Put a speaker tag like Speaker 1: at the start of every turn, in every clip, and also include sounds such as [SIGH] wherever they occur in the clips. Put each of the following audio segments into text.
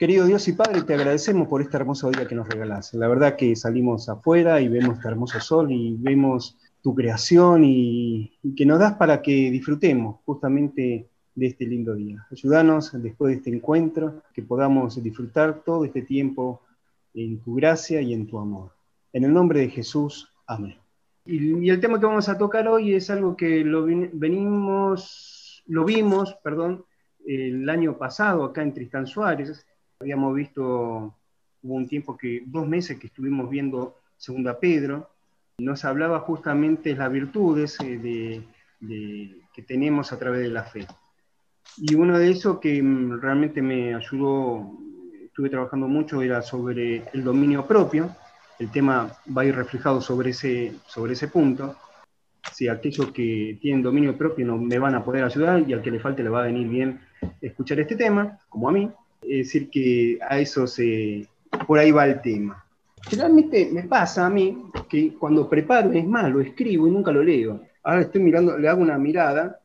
Speaker 1: Querido Dios y Padre, te agradecemos por este hermoso día que nos regalás. La verdad que salimos afuera y vemos este hermoso sol y vemos tu creación y, que nos das para que disfrutemos justamente de este lindo día. Ayúdanos después de este encuentro, que podamos disfrutar todo este tiempo en tu gracia y en tu amor. En el nombre de Jesús, amén. Y, el tema que vamos a tocar hoy es algo que lo venimos, lo vimos, perdón, el año pasado acá en Tristán Suárez. Habíamos visto, hubo un tiempo que, dos meses que estuvimos viendo Segunda Pedro, nos hablaba justamente de las virtudes eh, que tenemos a través de la fe. Y uno de esos que mm, realmente me ayudó, estuve trabajando mucho, era sobre el dominio propio. El tema va a ir reflejado sobre ese, sobre ese punto. Si aquellos que tienen dominio propio no me van a poder ayudar y al que le falte le va a venir bien escuchar este tema, como a mí. Es decir, que a eso se, por ahí va el tema. Generalmente me pasa a mí que cuando preparo, es más, lo escribo y nunca lo leo. Ahora estoy mirando, le hago una mirada.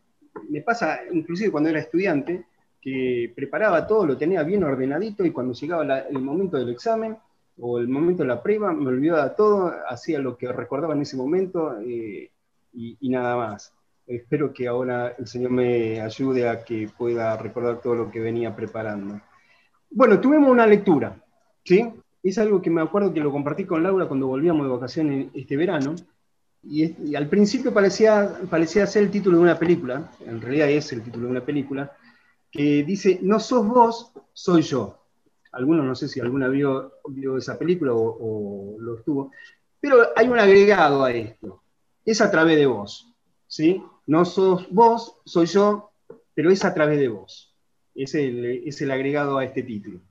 Speaker 1: Me pasa, inclusive cuando era estudiante, que preparaba todo, lo tenía bien ordenadito y cuando llegaba el momento del examen o el momento de la prueba, me olvidaba todo, hacía lo que recordaba en ese momento eh, y, nada más. Espero que ahora el Señor me ayude a que pueda recordar todo lo que venía preparando. Bueno, tuvimos una lectura, ¿sí? es algo que me acuerdo que lo compartí con Laura cuando volvíamos de vacaciones este verano, y, al principio parecía, parecía ser el título de una película, en realidad es el título de una película, que dice, no sos vos, soy yo. Algunos no sé si alguna vio, esa película o, lo estuvo, pero hay un agregado a esto, es a través de vos, ¿sí? No sos vos, soy yo, pero es a través de vos. Es el, es el agregado a este título.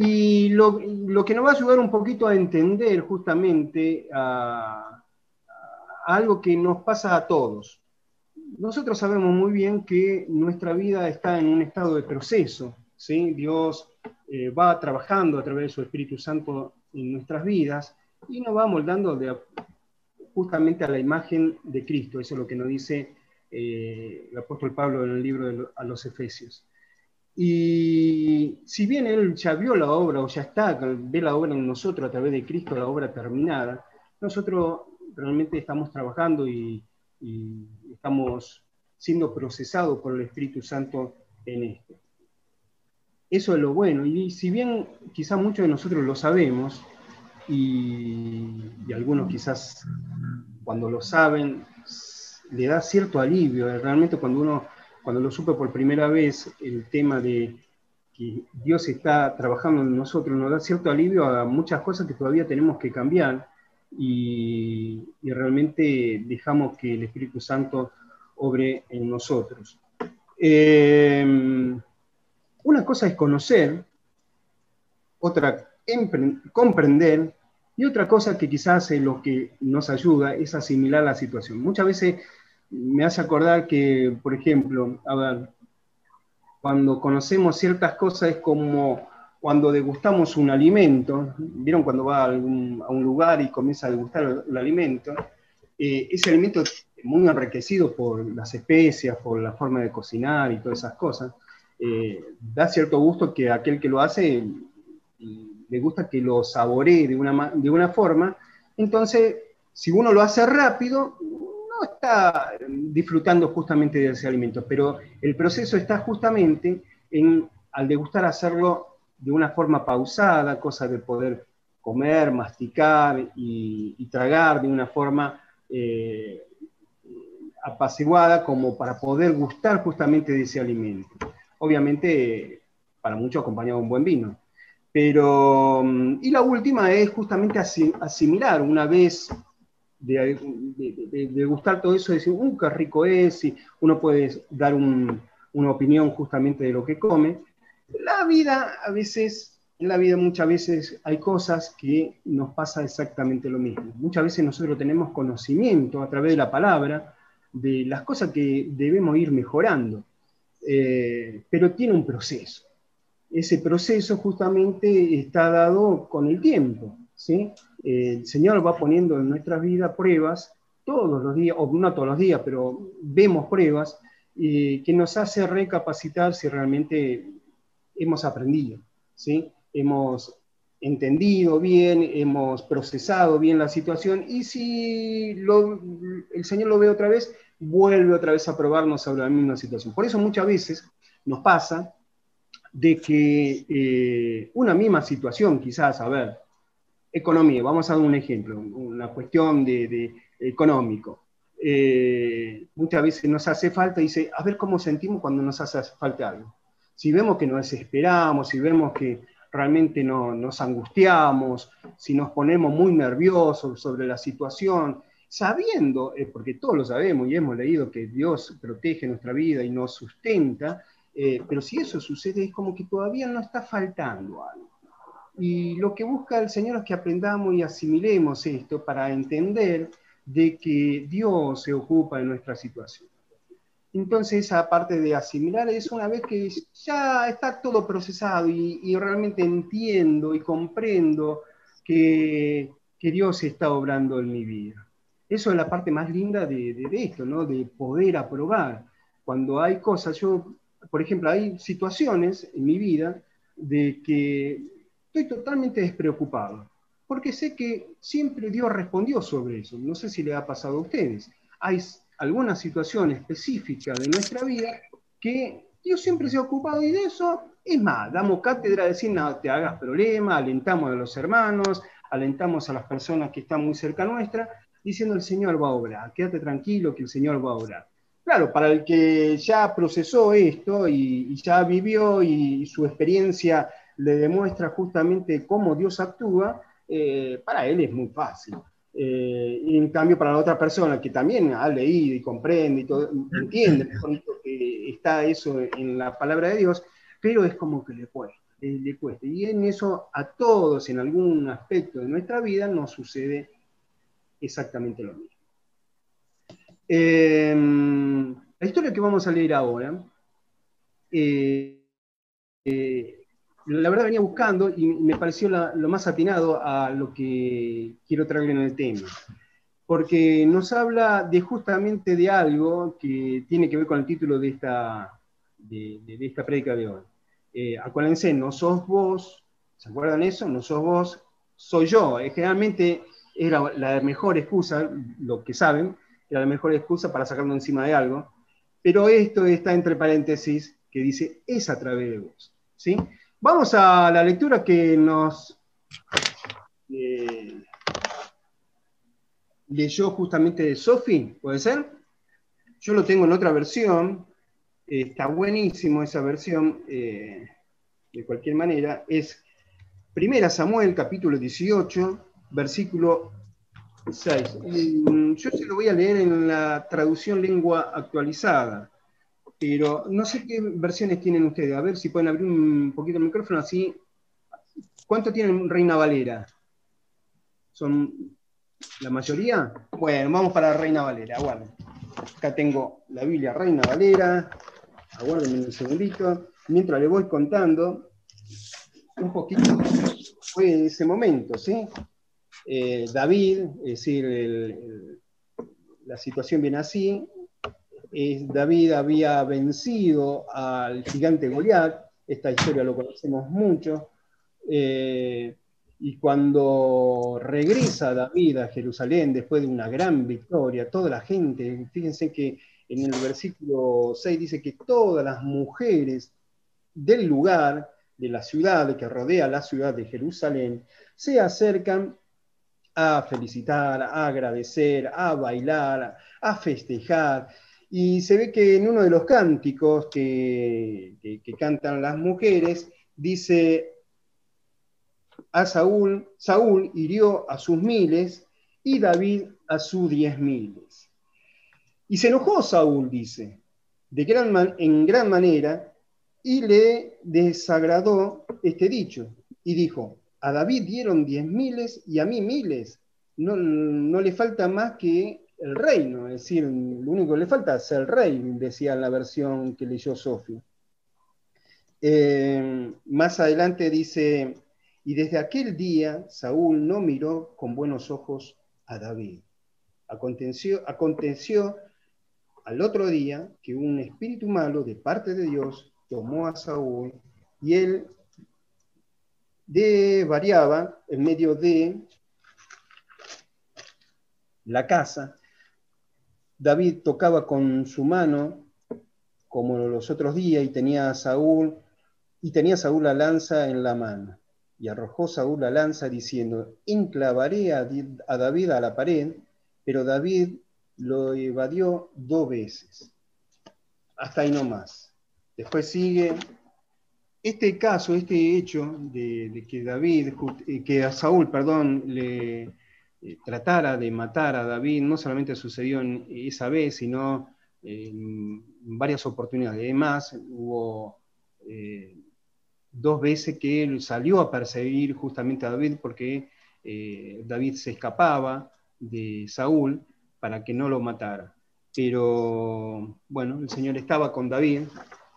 Speaker 1: Y lo, que nos va a ayudar un poquito a entender justamente a, algo que nos pasa a todos. Nosotros sabemos muy bien que nuestra vida está en un estado de proceso. ¿sí? Dios eh, va trabajando a través de su Espíritu Santo en nuestras vidas y nos va moldando justamente a la imagen de Cristo. Eso es lo que nos dice eh, el apóstol Pablo en el libro de a los Efesios. Y si bien él ya vio la obra o ya está, ve la obra en nosotros a través de Cristo, la obra terminada, nosotros realmente estamos trabajando y, estamos siendo procesados por el Espíritu Santo en esto. Eso es lo bueno. Y si bien quizás muchos de nosotros lo sabemos, y, y algunos quizás cuando lo saben, le da cierto alivio. Realmente cuando uno cuando lo supe por primera vez, el tema de que Dios está trabajando en nosotros nos da cierto alivio a muchas cosas que todavía tenemos que cambiar y, realmente dejamos que el Espíritu Santo obre en nosotros. Em, una cosa es conocer, otra comprender y otra cosa que quizás es lo que nos ayuda es asimilar la situación. Muchas veces me hace acordar que, por ejemplo, cuando conocemos ciertas cosas es como cuando degustamos un alimento, ¿vieron cuando va a, un lugar y comienza a degustar el, alimento? Eh, ese alimento muy enriquecido por las especias, por la forma de cocinar y todas esas cosas. Eh, da cierto gusto que aquel que lo hace le gusta que lo saboree de una, de una forma. Entonces, si uno lo hace rápido, está disfrutando justamente de ese alimento, pero el proceso está justamente en, al degustar, hacerlo de una forma pausada, cosa de poder comer, masticar y, tragar de una forma eh, apaciguada como para poder gustar justamente de ese alimento. Obviamente, para muchos acompañado de un buen vino. Pero, mm, y la última es justamente asimilar una vez de, gustar todo eso, de decir, uh, qué rico es, y uno puede dar una opinión justamente de lo que come. La vida a veces, en la vida muchas veces hay cosas que nos pasa exactamente lo mismo. Muchas veces nosotros tenemos conocimiento a través de la palabra de las cosas que debemos ir mejorando, eh, pero tiene un proceso. Ese proceso justamente está dado con el tiempo. ¿Sí? el Señor va poniendo en nuestras vidas pruebas todos los días, o no todos los días, pero vemos pruebas que nos hace recapacitar si realmente hemos aprendido, ¿sí? Hemos entendido bien, hemos procesado bien la situación y si el Señor lo ve otra vez, vuelve otra vez a probarnos sobre la misma situación. Por eso muchas veces nos pasa de que eh, una misma situación, quizás, a ver, economía, vamos a dar un ejemplo, una cuestión de, económico. Eh, muchas veces nos hace falta, dice, a ver cómo sentimos cuando nos hace falta algo. Si vemos que nos desesperamos, si vemos que realmente no, nos angustiamos, si nos ponemos muy nerviosos sobre la situación, sabiendo, eh, porque todos lo sabemos y hemos leído que Dios protege nuestra vida y nos sustenta, eh, pero si eso sucede es como que todavía no está faltando algo. Y lo que busca el Señor es que aprendamos y asimilemos esto para entender de que Dios se ocupa de nuestra situación. Entonces, esa parte de asimilar es una vez que ya está todo procesado y, realmente entiendo y comprendo que, Dios está obrando en mi vida. Eso es la parte más linda de, de, esto, ¿no? De poder aprobar. Cuando hay cosas, yo, por ejemplo, hay situaciones en mi vida de que estoy totalmente despreocupado, porque sé que siempre Dios respondió sobre eso. No sé si le ha pasado a ustedes. Hay alguna situación específica de nuestra vida que Dios siempre se ha ocupado y de eso es más, damos cátedra de decir, no te hagas problema, alentamos a los hermanos, alentamos a las personas que están muy cerca nuestra, diciendo el Señor va a obrar, quédate tranquilo que el Señor va a obrar. Claro, para el que ya procesó esto y, ya vivió y, su experiencia le demuestra justamente cómo Dios actúa, eh, para él es muy fácil. Eh, y en cambio, para la otra persona que también ha leído y comprende y todo, entiende [LAUGHS] que está eso en la palabra de Dios, pero es como que le cuesta, le, cuesta. Y en eso a todos, en algún aspecto de nuestra vida, nos sucede exactamente lo mismo. Em, la historia que vamos a leer ahora eh, eh, la verdad venía buscando y me pareció lo más atinado a lo que quiero traer en el tema, porque nos habla de justamente de algo que tiene que ver con el título de esta, de, esta prédica de hoy. Eh, acuérdense, no sos vos, ¿se acuerdan eso? No sos vos, soy yo. Eh, generalmente era la mejor excusa, lo que saben, era la mejor excusa para sacarlo encima de algo, pero esto está entre paréntesis que dice es a través de vos. ¿sí? Vamos a la lectura que nos eh, leyó justamente Sofi, ¿puede ser? Yo lo tengo en otra versión, está buenísimo esa versión, eh, de cualquier manera, es Primera Samuel, capítulo 18, versículo 6. Mm, yo se lo voy a leer en la traducción lengua actualizada pero no sé qué versiones tienen ustedes. A ver si pueden abrir un poquito el micrófono así. ¿Cuánto tienen Reina Valera? ¿Son la mayoría? Bueno, vamos para Reina Valera, aguarden. Acá tengo la Biblia Reina Valera. Aguarden un segundito. Mientras le voy contando un poquito fue ese momento, ¿sí? Eh, David, es decir, la situación viene así, David había vencido al gigante Goliat, esta historia lo conocemos mucho, eh, y cuando regresa David a Jerusalén después de una gran victoria, toda la gente, fíjense que en el versículo 6 dice que todas las mujeres del lugar, de la ciudad que rodea la ciudad de Jerusalén, se acercan a felicitar, a agradecer, a bailar, a festejar, y se ve que en uno de los cánticos que, cantan las mujeres, dice, a Saúl, Saúl hirió a sus miles y David a sus diez miles. Y se enojó Saúl, dice, de gran en gran manera, y le desagradó este dicho, y dijo, a David dieron diez miles y a mí miles, no, no le falta más que el reino, es decir, lo único que le falta es el rey, decía la versión que leyó Sofía. Eh, más adelante dice, y desde aquel día Saúl no miró con buenos ojos a David. Aconteció, aconteció al otro día que un espíritu malo de parte de Dios tomó a Saúl y él de variaba en medio de la casa. David tocaba con su mano, como los otros días, y tenía a Saúl, y tenía Saúl la lanza en la mano. Y arrojó Saúl la lanza diciendo, enclavaré a, David a la pared, pero David lo evadió dos veces. Hasta ahí no más. Después sigue este caso, este hecho de, que David, que a Saúl, perdón, le eh, tratara de matar a David, no solamente sucedió en esa vez, sino en varias oportunidades. Además, hubo eh, dos veces que él salió a perseguir justamente a David porque David se escapaba de Saúl para que no lo matara. Pero bueno, el Señor estaba con David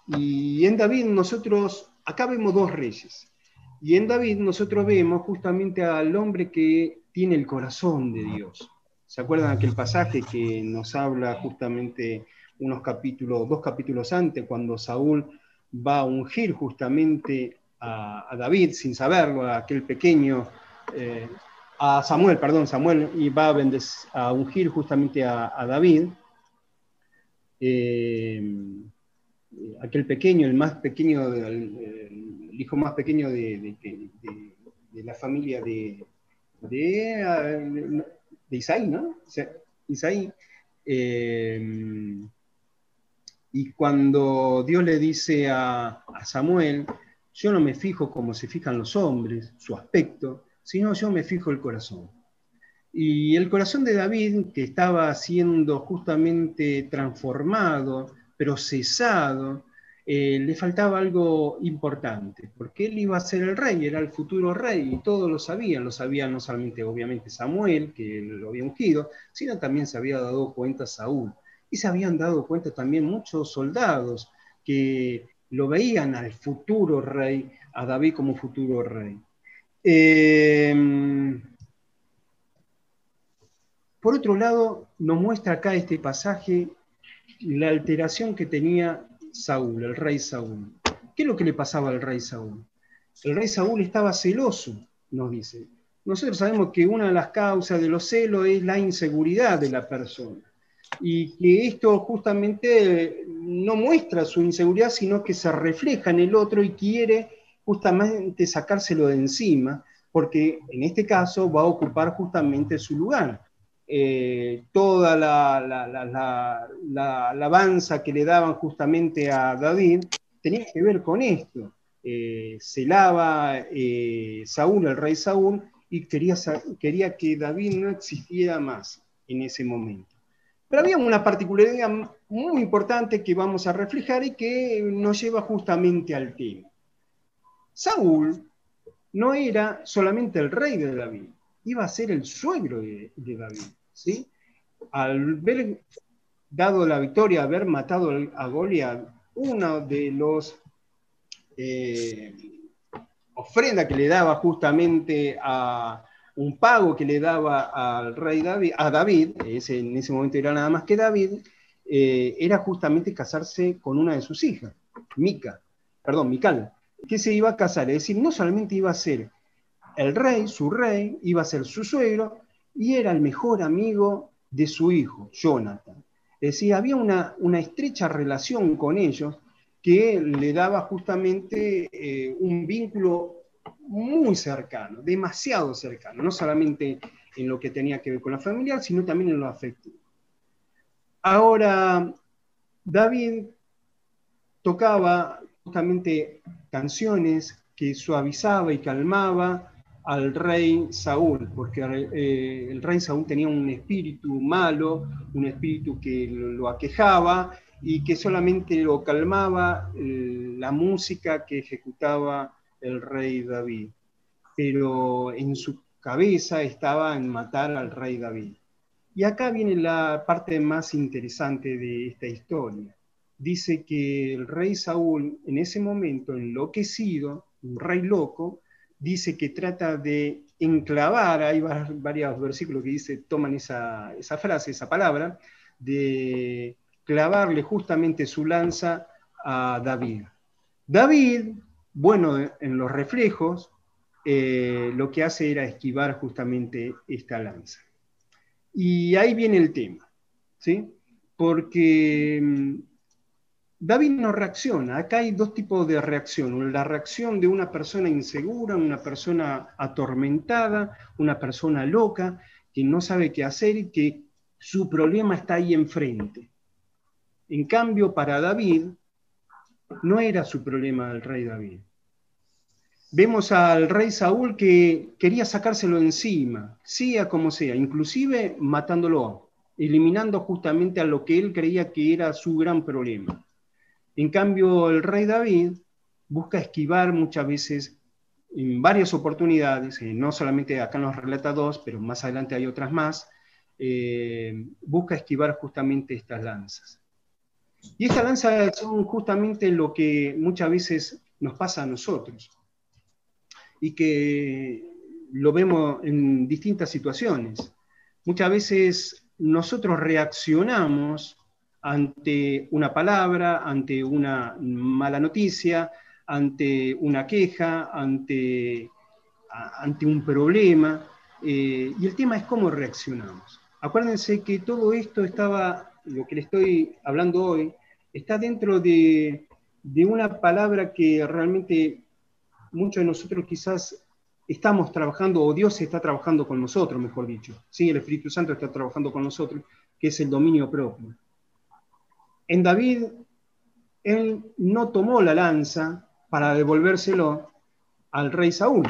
Speaker 1: y en David nosotros acá vemos dos reyes. Y en David nosotros vemos justamente al hombre que tiene el corazón de Dios. ¿Se acuerdan aquel pasaje que nos habla justamente unos capítulos, dos capítulos antes, cuando Saúl va a ungir justamente a, David sin saberlo, a aquel pequeño, eh, a Samuel, perdón, Samuel, y va a, a ungir justamente a, David. Eh, eh, aquel pequeño, el más pequeño, el, hijo más pequeño de, la familia de, de, Isaí, ¿no? Isaí. Eh, y cuando Dios le dice a, Samuel, yo no me fijo como se fijan los hombres, su aspecto, sino yo me fijo el corazón. Y el corazón de David, que estaba siendo justamente transformado, procesado, eh, le faltaba algo importante, porque él iba a ser el rey, era el futuro rey, y todos lo sabían, lo sabía no solamente obviamente Samuel, que lo había ungido, sino también se había dado cuenta Saúl, y se habían dado cuenta también muchos soldados que lo veían al futuro rey, a David como futuro rey. Eh, por otro lado, nos muestra acá este pasaje la alteración que tenía Saúl, el rey Saúl. ¿Qué es lo que le pasaba al rey Saúl? El rey Saúl estaba celoso, nos dice. Nosotros sabemos que una de las causas de los celos es la inseguridad de la persona. Y que esto justamente no muestra su inseguridad, sino que se refleja en el otro y quiere justamente sacárselo de encima, porque en este caso va a ocupar justamente su lugar. Eh, toda la, alabanza que le daban justamente a David tenía que ver con esto. Eh, se lava eh, Saúl, el rey Saúl, y quería, quería que David no existiera más en ese momento. Pero había una particularidad muy importante que vamos a reflejar y que nos lleva justamente al tema. Saúl no era solamente el rey de David, iba a ser el suegro de David. ¿Sí? Al ver dado la victoria, haber matado a Goliat, una de los eh, ofrendas que le daba justamente a un pago que le daba al rey David, a David, ese, en ese momento era nada más que David, eh, era justamente casarse con una de sus hijas, Mica, perdón, Mical, que se iba a casar, es decir, no solamente iba a ser el rey, su rey, iba a ser su suegro, y era el mejor amigo de su hijo, Jonathan. Es decir, había una, estrecha relación con ellos que le daba justamente eh, un vínculo muy cercano, demasiado cercano, no solamente en lo que tenía que ver con la familiar, sino también en lo afectivo. Ahora, David tocaba justamente canciones que suavizaba y calmaba al rey Saúl, porque eh, el rey Saúl tenía un espíritu malo, un espíritu que lo, aquejaba y que solamente lo calmaba eh, la música que ejecutaba el rey David. Pero en su cabeza estaba en matar al rey David. Y acá viene la parte más interesante de esta historia. Dice que el rey Saúl, en ese momento enloquecido, un rey loco, dice que trata de enclavar, hay varios versículos que dice, toman esa, frase, esa palabra, de clavarle justamente su lanza a David. David, bueno en los reflejos, eh, lo que hace era esquivar justamente esta lanza. Y ahí viene el tema, ¿sí? Porque mm, David no reacciona. Acá hay dos tipos de reacción. La reacción de una persona insegura, una persona atormentada, una persona loca, que no sabe qué hacer y que su problema está ahí enfrente. En cambio, para David, no era su problema el rey David. Vemos al rey Saúl que quería sacárselo encima, sea como sea, inclusive matándolo, eliminando justamente a lo que él creía que era su gran problema. En cambio, el rey David busca esquivar muchas veces en varias oportunidades, eh, no solamente acá nos relata dos, pero más adelante hay otras más, eh, busca esquivar justamente estas lanzas. Y estas lanzas son justamente lo que muchas veces nos pasa a nosotros y que lo vemos en distintas situaciones. Muchas veces nosotros reaccionamos ante una palabra, ante una mala noticia, ante una queja, ante, ante un problema. Eh, y el tema es cómo reaccionamos. Acuérdense que todo esto estaba, lo que le estoy hablando hoy, está dentro de, de una palabra que realmente muchos de nosotros quizás estamos trabajando, o Dios está trabajando con nosotros, mejor dicho. Sí, el Espíritu Santo está trabajando con nosotros, que es el dominio propio. En David, él no tomó la lanza para devolvérselo al rey Saúl,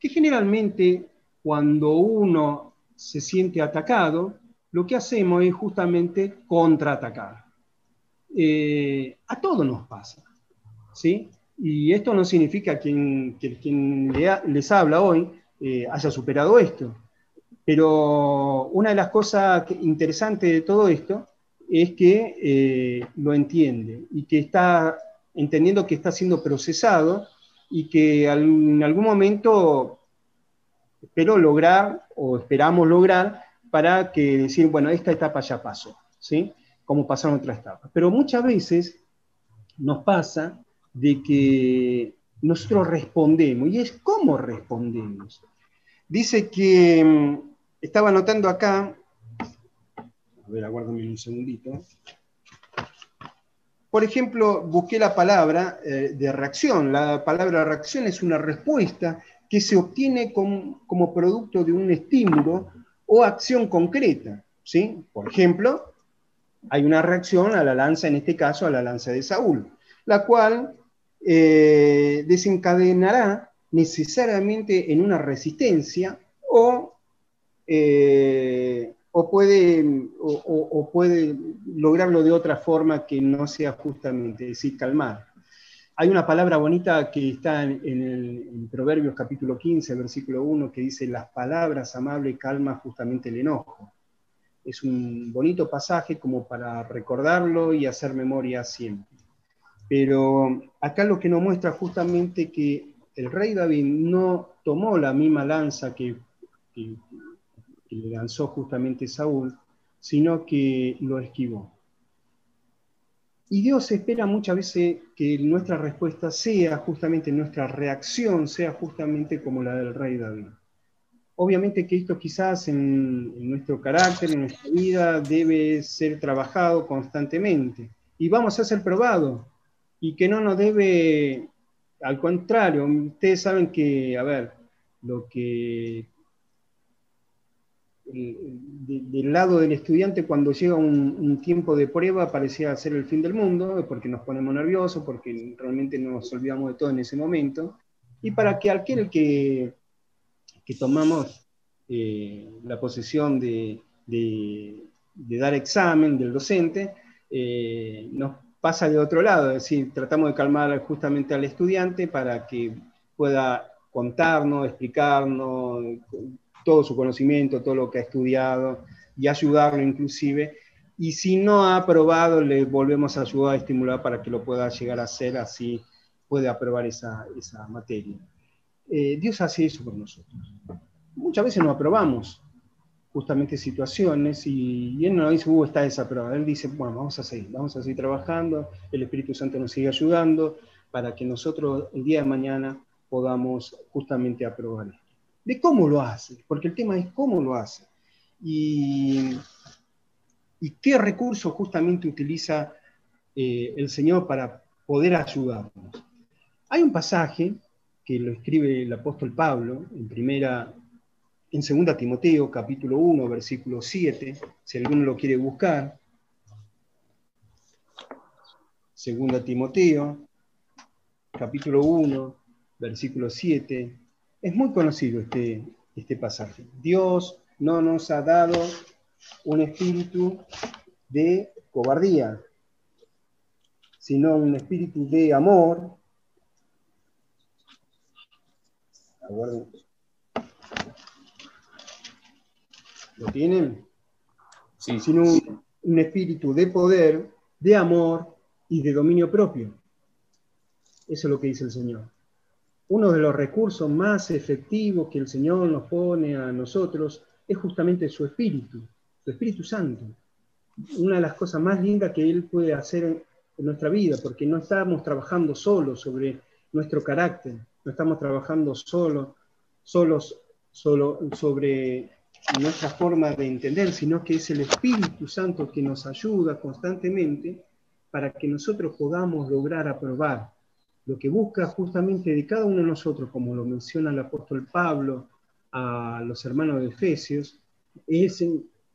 Speaker 1: que generalmente cuando uno se siente atacado, lo que hacemos es justamente contraatacar. Eh, a todos nos pasa, ¿sí? Y esto no significa que quien, les habla hoy eh, haya superado esto. Pero una de las cosas interesantes de todo esto es que eh, lo entiende y que está entendiendo que está siendo procesado y que en algún momento espero lograr o esperamos lograr para que decir, bueno, esta etapa ya pasó, ¿sí? Como pasaron otras etapas. Pero muchas veces nos pasa de que nosotros respondemos, y es cómo respondemos. Dice que, mm, estaba anotando acá, a ver, aguárdame un segundito. Por ejemplo, busqué la palabra eh, de reacción. La palabra reacción es una respuesta que se obtiene como producto de un estímulo o acción concreta. ¿sí? Por ejemplo, hay una reacción a la lanza, en este caso a la lanza de Saúl, la cual eh, desencadenará necesariamente en una resistencia o eh, o puede, o, puede lograrlo de otra forma que no sea justamente, decir, calmar. Hay una palabra bonita que está en, el, Proverbios capítulo 15, versículo 1, que dice, las palabras amables calman justamente el enojo. Es un bonito pasaje como para recordarlo y hacer memoria siempre. Pero acá lo que nos muestra justamente que el rey David no tomó la misma lanza que que le lanzó justamente Saúl, sino que lo esquivó. Y Dios espera muchas veces que nuestra respuesta sea justamente, nuestra reacción sea justamente como la del rey David. Obviamente que esto quizás en, nuestro carácter, en nuestra vida, debe ser trabajado constantemente. Y vamos a ser probados. Y que no nos debe, al contrario, ustedes saben que, a ver, lo que del lado del estudiante cuando llega un, tiempo de prueba parecía ser el fin del mundo, porque nos ponemos nerviosos, porque realmente nos olvidamos de todo en ese momento, y para que aquel que, que tomamos eh, la posesión de, dar examen del docente, eh, nos pasa de otro lado, es decir, tratamos de calmar justamente al estudiante para que pueda contarnos, explicarnos, todo su conocimiento, todo lo que ha estudiado y ayudarlo inclusive. Y si no ha aprobado, le volvemos a ayudar a estimular para que lo pueda llegar a hacer, así puede aprobar esa, esa materia. Eh, Dios hace eso por nosotros. Muchas veces no aprobamos justamente situaciones y, Él no dice, uh, está desaprobado. Él dice, bueno, vamos a seguir, vamos a seguir trabajando, el Espíritu Santo nos sigue ayudando para que nosotros el día de mañana podamos justamente aprobar. De cómo lo hace, porque el tema es cómo lo hace. Y, qué recursos justamente utiliza eh, el Señor para poder ayudarnos. Hay un pasaje que lo escribe el apóstol Pablo en primera en 2 Timoteo capítulo 1 versículo 7, si alguno lo quiere buscar. 2 Timoteo capítulo 1 versículo 7. Es muy conocido este, este pasaje. Dios no nos ha dado un espíritu de cobardía, sino un espíritu de amor. ¿Lo tienen? Sí. Sino un espíritu de poder, de amor y de dominio propio. Eso es lo que dice el Señor uno de los recursos más efectivos que el Señor nos pone a nosotros es justamente su Espíritu, su Espíritu Santo. Una de las cosas más lindas que Él puede hacer en, nuestra vida, porque no estamos trabajando solo sobre nuestro carácter, no estamos trabajando solo, solos solo sobre nuestra forma de entender, sino que es el Espíritu Santo que nos ayuda constantemente para que nosotros podamos lograr aprobar lo que busca justamente de cada uno de nosotros, como lo menciona el apóstol Pablo a los hermanos de Efesios, es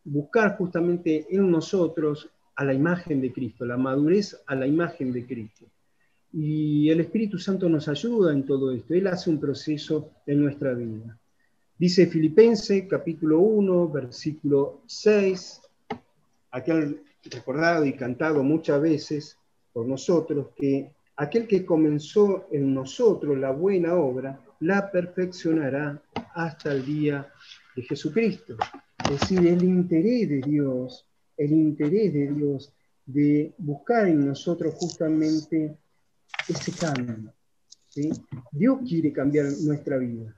Speaker 1: buscar justamente en nosotros a la imagen de Cristo, la madurez a la imagen de Cristo. Y el Espíritu Santo nos ayuda en todo esto, Él hace un proceso en nuestra vida. Dice Filipenses capítulo 1, versículo 6, aquel recordado y cantado muchas veces por nosotros, que aquel que comenzó en nosotros la buena obra, la perfeccionará hasta el día de Jesucristo. Es decir, el interés de Dios, el interés de Dios de buscar en nosotros justamente ese cambio. Dios quiere cambiar nuestra vida.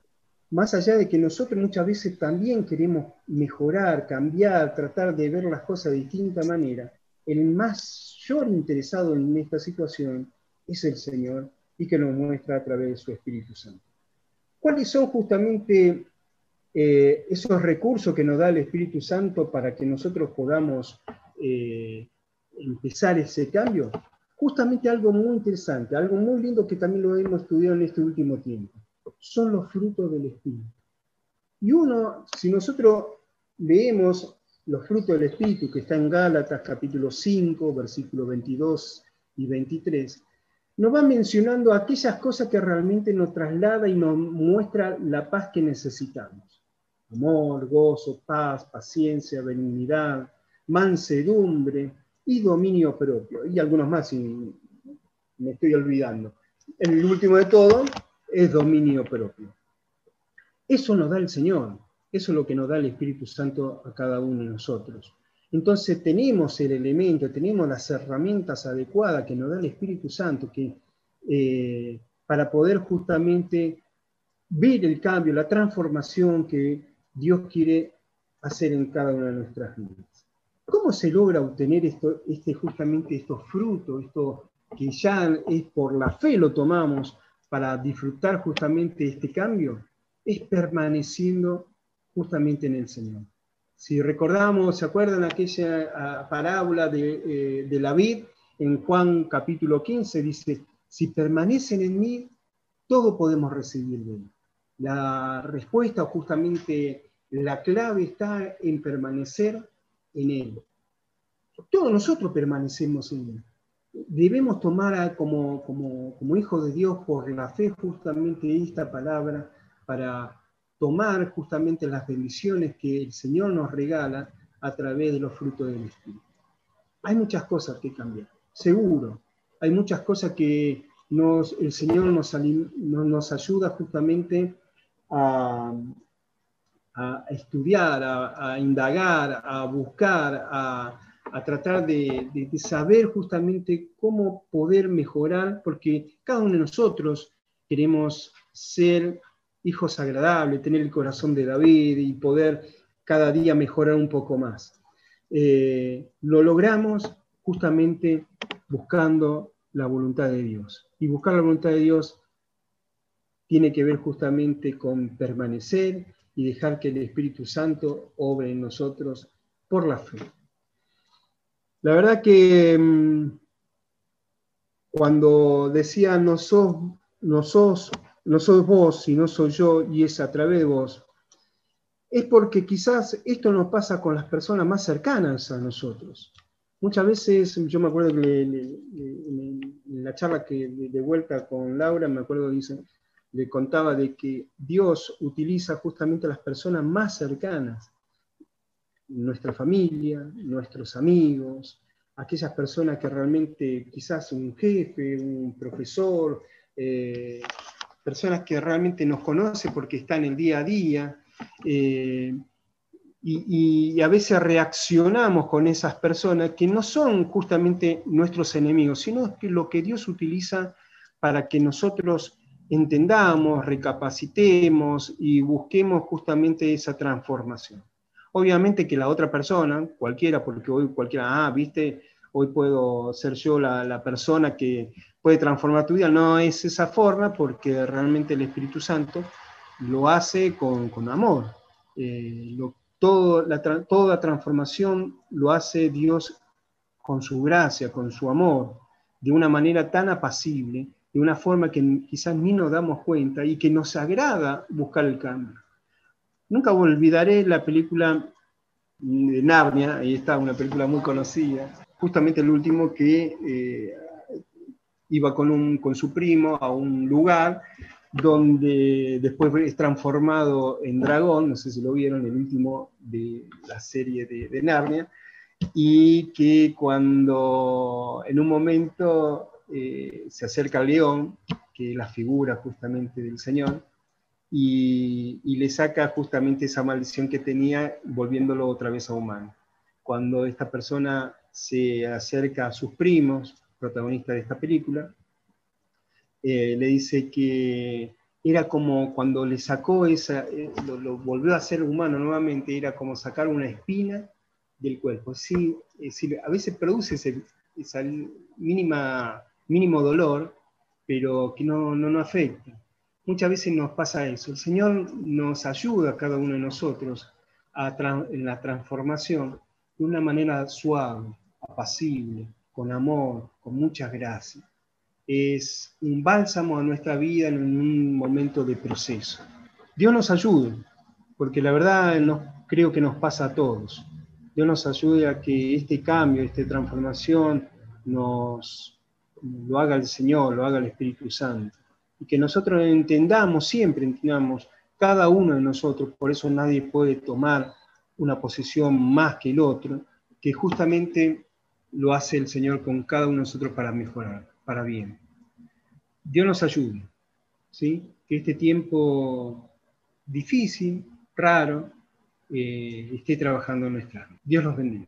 Speaker 1: Más allá de que nosotros muchas veces también queremos mejorar, cambiar, tratar de ver las cosas de distinta manera, el mayor interesado en esta situación es el Señor y que nos muestra a través de su Espíritu Santo. ¿Cuáles son justamente eh, esos recursos que nos da el Espíritu Santo para que nosotros podamos eh, empezar ese cambio? Justamente algo muy interesante, algo muy lindo que también lo hemos estudiado en este último tiempo. Son los frutos del Espíritu. Y uno, si nosotros leemos los frutos del Espíritu, que está en Gálatas capítulo 5, versículo 22 y 23, nos va mencionando aquellas cosas que realmente nos traslada y nos muestra la paz que necesitamos. Amor, gozo, paz, paciencia, benignidad, mansedumbre y dominio propio. Y algunos más, si me estoy olvidando. El último de todo es dominio propio. Eso nos da el Señor, eso es lo que nos da el Espíritu Santo a cada uno de nosotros. Entonces tenemos el elemento, tenemos las herramientas adecuadas que nos da el Espíritu Santo que, eh, para poder justamente ver el cambio, la transformación que Dios quiere hacer en cada una de nuestras vidas. ¿Cómo se logra obtener este, justamente estos frutos, esto que ya es por la fe lo tomamos para disfrutar justamente este cambio? Es permaneciendo justamente en el Señor. Si recordamos, ¿se acuerdan aquella ah, parábola de, eh, de la vid? En Juan capítulo 15 dice, si permanecen en mí, todo podemos recibir de él. La respuesta, justamente la clave está en permanecer en él. Todos nosotros permanecemos en él. Debemos tomar como, como, como hijos de Dios por la fe justamente esta palabra para tomar justamente las bendiciones que el Señor nos regala a través de los frutos del Espíritu. Hay muchas cosas que cambiar, seguro. Hay muchas cosas que nos, el Señor nos, nos ayuda justamente a, estudiar, a, indagar, a buscar, a, tratar de, saber justamente cómo poder mejorar, porque cada uno de nosotros queremos ser hijos agradables, tener el corazón de David y poder cada día mejorar un poco más. Eh, lo logramos justamente buscando la voluntad de Dios. Y buscar la voluntad de Dios tiene que ver justamente con permanecer y dejar que el Espíritu Santo obre en nosotros por la fe. La verdad que mm, cuando decía no sos, no sos, no sos vos, sino soy yo, y es a través de vos, es porque quizás esto nos pasa con las personas más cercanas a nosotros. Muchas veces, yo me acuerdo que en la charla que de vuelta con Laura, me acuerdo dice, le contaba de que Dios utiliza justamente a las personas más cercanas, nuestra familia, nuestros amigos, aquellas personas que realmente, quizás un jefe, un profesor, eh, personas que realmente nos conocen porque están el día a día, eh, y, a veces reaccionamos con esas personas que no son justamente nuestros enemigos, sino que lo que Dios utiliza para que nosotros entendamos, recapacitemos y busquemos justamente esa transformación. Obviamente que la otra persona, cualquiera, porque hoy cualquiera, ah, viste, hoy puedo ser yo la, persona que puede transformar tu vida, no es esa forma porque realmente el Espíritu Santo lo hace con, amor. Eh, todo, la, toda transformación lo hace Dios con su gracia, con su amor, de una manera tan apacible de una forma que quizás ni nos damos cuenta y que nos agrada buscar el cambio. Nunca olvidaré la película de Narnia, ahí está, una película muy conocida, justamente el último que eh, iba con, un, con su primo a un lugar donde después es transformado en dragón, no sé si lo vieron, el último de la serie de, de Narnia, y que cuando en un momento eh, se acerca al león, que es la figura justamente del Señor, y, le saca justamente esa maldición que tenía, volviéndolo otra vez a humano. Cuando esta persona se acerca a sus primos, protagonistas de esta película, eh, le dice que era como cuando le sacó esa, eh, lo, volvió a ser humano nuevamente, era como sacar una espina del cuerpo. Sí, a veces produce esa mínima mínimo dolor, pero que no, no nos afecta. Muchas veces nos pasa eso. El Señor nos ayuda a cada uno de nosotros a en la transformación de una manera suave, apacible, con amor, con muchas gracias. Es un bálsamo a nuestra vida en un momento de proceso. Dios nos ayude, porque la verdad no, creo que nos pasa a todos. Dios nos ayude a que este cambio, esta transformación nos, lo haga el Señor, lo haga el Espíritu Santo. Y que nosotros entendamos, siempre entendamos, cada uno de nosotros, por eso nadie puede tomar una posición más que el otro, que justamente lo hace el Señor con cada uno de nosotros para mejorar, para bien. Dios nos ayude, ¿sí? que este tiempo difícil, raro, eh, esté trabajando en nuestra. Dios los bendiga.